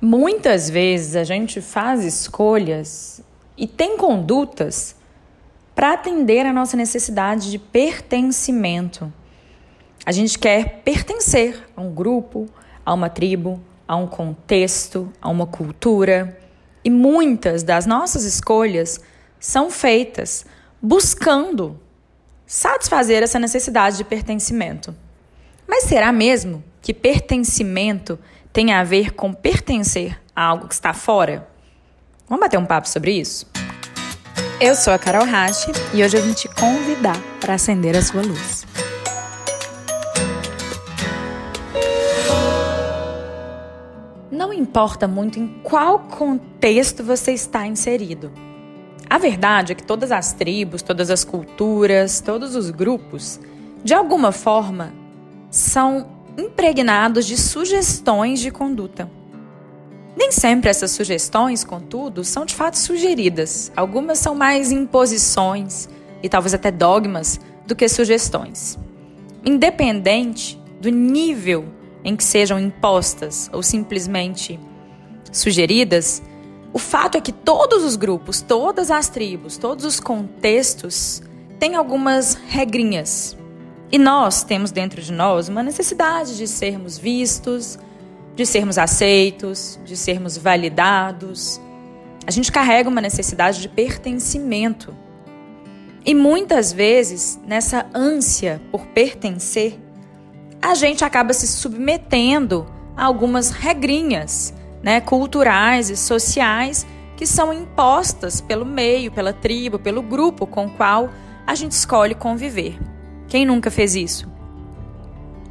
Muitas vezes a gente faz escolhas e tem condutas para atender a nossa necessidade de pertencimento. A gente quer pertencer a um grupo, a uma tribo, a um contexto, a uma cultura. E muitas das nossas escolhas são feitas buscando satisfazer essa necessidade de pertencimento. Mas será mesmo que pertencimento tem a ver com pertencer a algo que está fora? Vamos bater um papo sobre isso? Eu sou a Carol Rache e hoje eu vim te convidar para acender a sua luz. Não importa muito em qual contexto você está inserido. A verdade é que todas as tribos, todas as culturas, todos os grupos, de alguma forma, são impregnados de sugestões de conduta. Nem sempre essas sugestões, contudo, são de fato sugeridas. Algumas são mais imposições e talvez até dogmas do que sugestões. Independente do nível em que sejam impostas ou simplesmente sugeridas, o fato é que todos os grupos, todas as tribos, todos os contextos têm algumas regrinhas e nós temos dentro de nós uma necessidade de sermos vistos, de sermos aceitos, de sermos validados. A gente carrega uma necessidade de pertencimento. E muitas vezes, nessa ânsia por pertencer, a gente acaba se submetendo a algumas regrinhas né, culturais e sociais que são impostas pelo meio, pela tribo, pelo grupo com o qual a gente escolhe conviver. Quem nunca fez isso?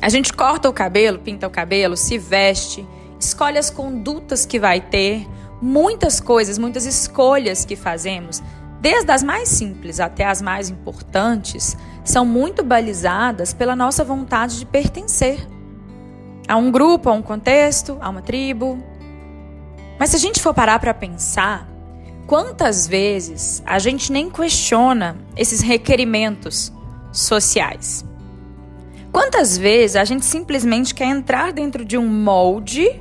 A gente corta o cabelo, pinta o cabelo, se veste, escolhe as condutas que vai ter, muitas coisas, muitas escolhas que fazemos, desde as mais simples até as mais importantes, são muito balizadas pela nossa vontade de pertencer a um grupo, a um contexto, a uma tribo. Mas se a gente for parar para pensar, quantas vezes a gente nem questiona esses requerimentos sociais. Quantas vezes a gente simplesmente quer entrar dentro de um molde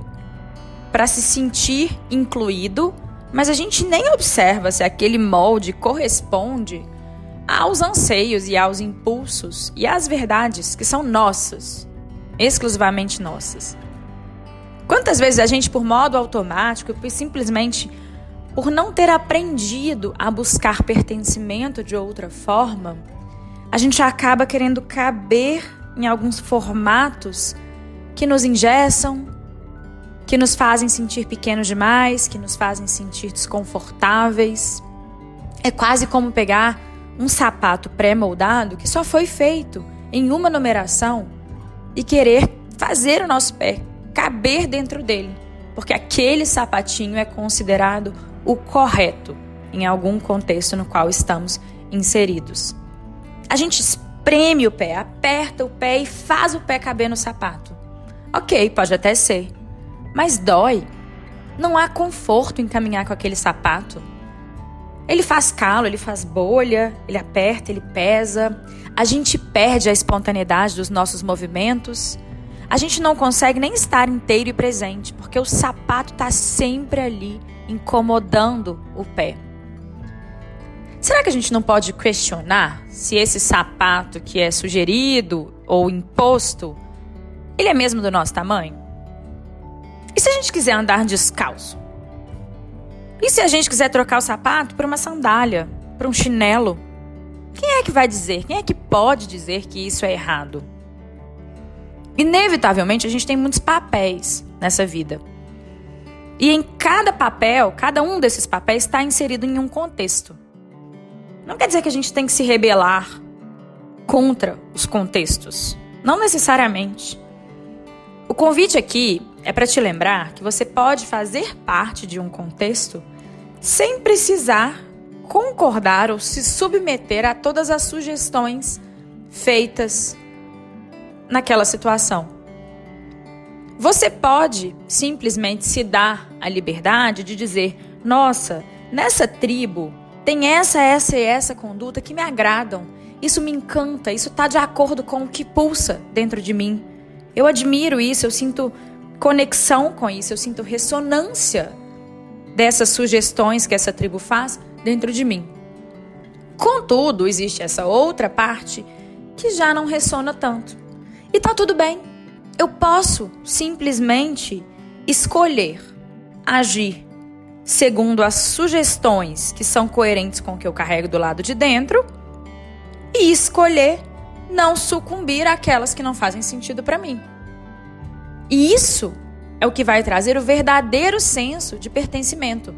para se sentir incluído, mas a gente nem observa se aquele molde corresponde aos anseios e aos impulsos e às verdades que são nossas, exclusivamente nossas. Quantas vezes a gente, por modo automático, simplesmente por não ter aprendido a buscar pertencimento de outra forma, a gente acaba querendo caber em alguns formatos que nos ingessam, que nos fazem sentir pequenos demais, que nos fazem sentir desconfortáveis. É quase como pegar um sapato pré-moldado que só foi feito em uma numeração e querer fazer o nosso pé caber dentro dele, porque aquele sapatinho é considerado o correto em algum contexto no qual estamos inseridos. A gente espreme o pé, aperta o pé e faz o pé caber no sapato. Ok, pode até ser. Mas dói. Não há conforto em caminhar com aquele sapato. Ele faz calo, ele faz bolha, ele aperta, ele pesa. A gente perde a espontaneidade dos nossos movimentos. A gente não consegue nem estar inteiro e presente, porque o sapato está sempre ali, incomodando o pé. Será que a gente não pode questionar se esse sapato que é sugerido ou imposto, ele é mesmo do nosso tamanho? E se a gente quiser andar descalço? E se a gente quiser trocar o sapato por uma sandália, por um chinelo? Quem é que vai dizer? Quem é que pode dizer que isso é errado? Inevitavelmente, a gente tem muitos papéis nessa vida. E em cada papel, cada um desses papéis está inserido em um contexto. Não quer dizer que a gente tem que se rebelar contra os contextos. Não necessariamente. O convite aqui é para te lembrar que você pode fazer parte de um contexto sem precisar concordar ou se submeter a todas as sugestões feitas naquela situação. Você pode simplesmente se dar a liberdade de dizer: nossa, nessa tribo tem essa, essa e essa conduta que me agradam. Isso me encanta, isso está de acordo com o que pulsa dentro de mim. Eu admiro isso, eu sinto conexão com isso, eu sinto ressonância dessas sugestões que essa tribo faz dentro de mim. Contudo, existe essa outra parte que já não ressona tanto. E tá tudo bem. Eu posso simplesmente escolher agir segundo as sugestões que são coerentes com o que eu carrego do lado de dentro e escolher não sucumbir àquelas que não fazem sentido para mim. E isso é o que vai trazer o verdadeiro senso de pertencimento.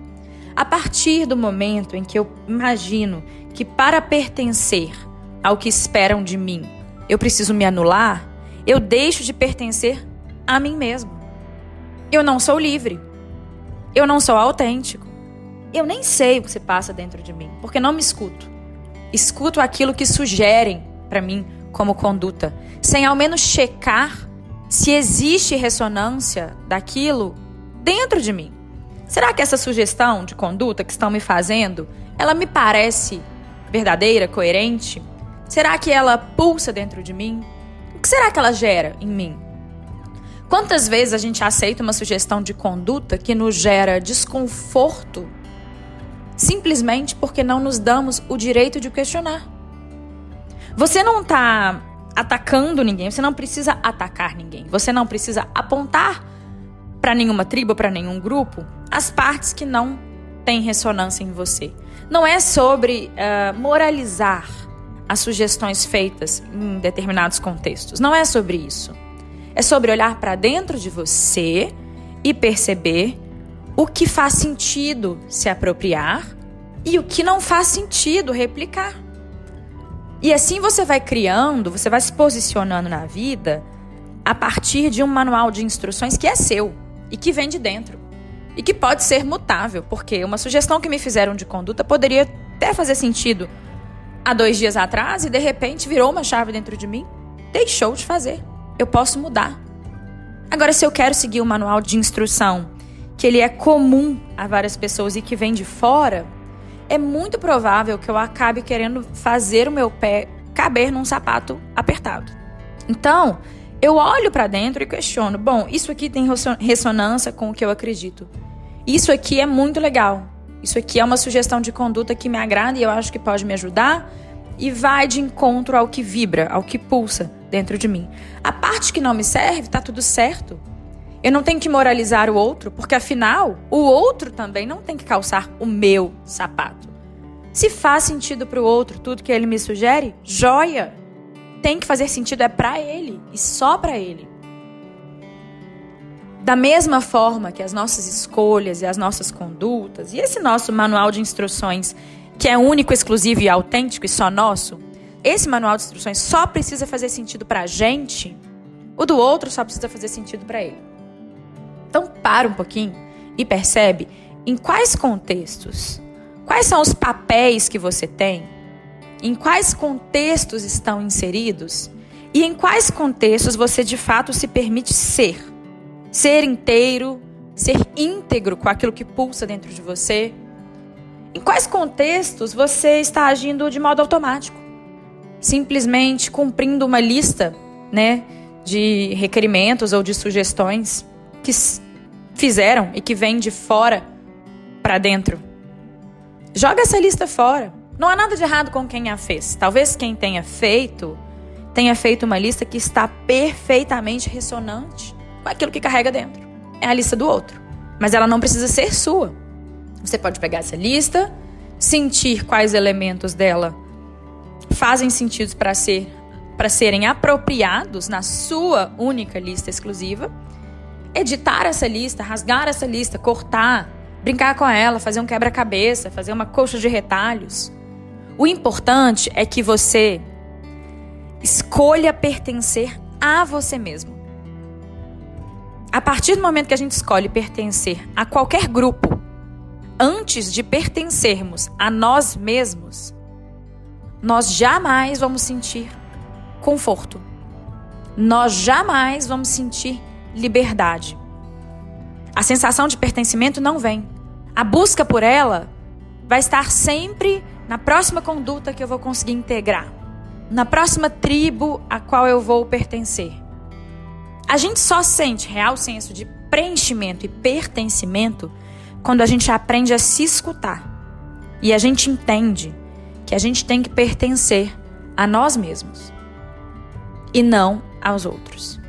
A partir do momento em que eu imagino que para pertencer ao que esperam de mim, eu preciso me anular, eu deixo de pertencer a mim mesmo. Eu não sou livre. Eu não sou autêntico. Eu nem sei o que se passa dentro de mim, porque não me escuto. Escuto aquilo que sugerem para mim como conduta, sem ao menos checar se existe ressonância daquilo dentro de mim. Será que essa sugestão de conduta que estão me fazendo, ela me parece verdadeira, coerente? Será que ela pulsa dentro de mim? O que será que ela gera em mim? Quantas vezes a gente aceita uma sugestão de conduta que nos gera desconforto simplesmente porque não nos damos o direito de questionar? Você não está atacando ninguém, você não precisa atacar ninguém, você não precisa apontar para nenhuma tribo, para nenhum grupo, as partes que não têm ressonância em você. Não é sobre uh, moralizar as sugestões feitas em determinados contextos. Não é sobre isso. É sobre olhar para dentro de você e perceber o que faz sentido se apropriar e o que não faz sentido replicar. E assim você vai criando, você vai se posicionando na vida a partir de um manual de instruções que é seu e que vem de dentro. E que pode ser mutável, porque uma sugestão que me fizeram de conduta poderia até fazer sentido há dois dias atrás e de repente virou uma chave dentro de mim. Deixou de fazer. Eu posso mudar. Agora, se eu quero seguir o manual de instrução, que ele é comum a várias pessoas e que vem de fora, é muito provável que eu acabe querendo fazer o meu pé caber num sapato apertado. Então, eu olho para dentro e questiono: bom, isso aqui tem ressonância com o que eu acredito. Isso aqui é muito legal. Isso aqui é uma sugestão de conduta que me agrada e eu acho que pode me ajudar e vai de encontro ao que vibra, ao que pulsa dentro de mim. A parte que não me serve, tá tudo certo. Eu não tenho que moralizar o outro, porque afinal, o outro também não tem que calçar o meu sapato. Se faz sentido para o outro tudo que ele me sugere, joia! Tem que fazer sentido é para ele e só para ele. Da mesma forma que as nossas escolhas e as nossas condutas e esse nosso manual de instruções, que é único, exclusivo e autêntico e só nosso, esse manual de instruções só precisa fazer sentido para a gente, o do outro só precisa fazer sentido para ele. Então para um pouquinho e percebe em quais contextos, quais são os papéis que você tem, em quais contextos estão inseridos e em quais contextos você de fato se permite ser. Ser inteiro, ser íntegro com aquilo que pulsa dentro de você. Em quais contextos você está agindo de modo automático? Simplesmente cumprindo uma lista, né, de requerimentos ou de sugestões que fizeram e que vem de fora para dentro. Joga essa lista fora. Não há nada de errado com quem a fez. Talvez quem tenha feito tenha feito uma lista que está perfeitamente ressonante com aquilo que carrega dentro. É a lista do outro, mas ela não precisa ser sua. Você pode pegar essa lista, sentir quais elementos dela fazem sentido para ser para serem apropriados na sua única lista exclusiva editar essa lista, rasgar essa lista, cortar, brincar com ela, fazer um quebra-cabeça, fazer uma coxa de retalhos. O importante é que você escolha pertencer a você mesmo. A partir do momento que a gente escolhe pertencer a qualquer grupo, antes de pertencermos a nós mesmos, nós jamais vamos sentir conforto. Nós jamais vamos sentir liberdade. A sensação de pertencimento não vem. A busca por ela vai estar sempre na próxima conduta que eu vou conseguir integrar, na próxima tribo a qual eu vou pertencer. A gente só sente real senso de preenchimento e pertencimento quando a gente aprende a se escutar. E a gente entende que a gente tem que pertencer a nós mesmos e não aos outros.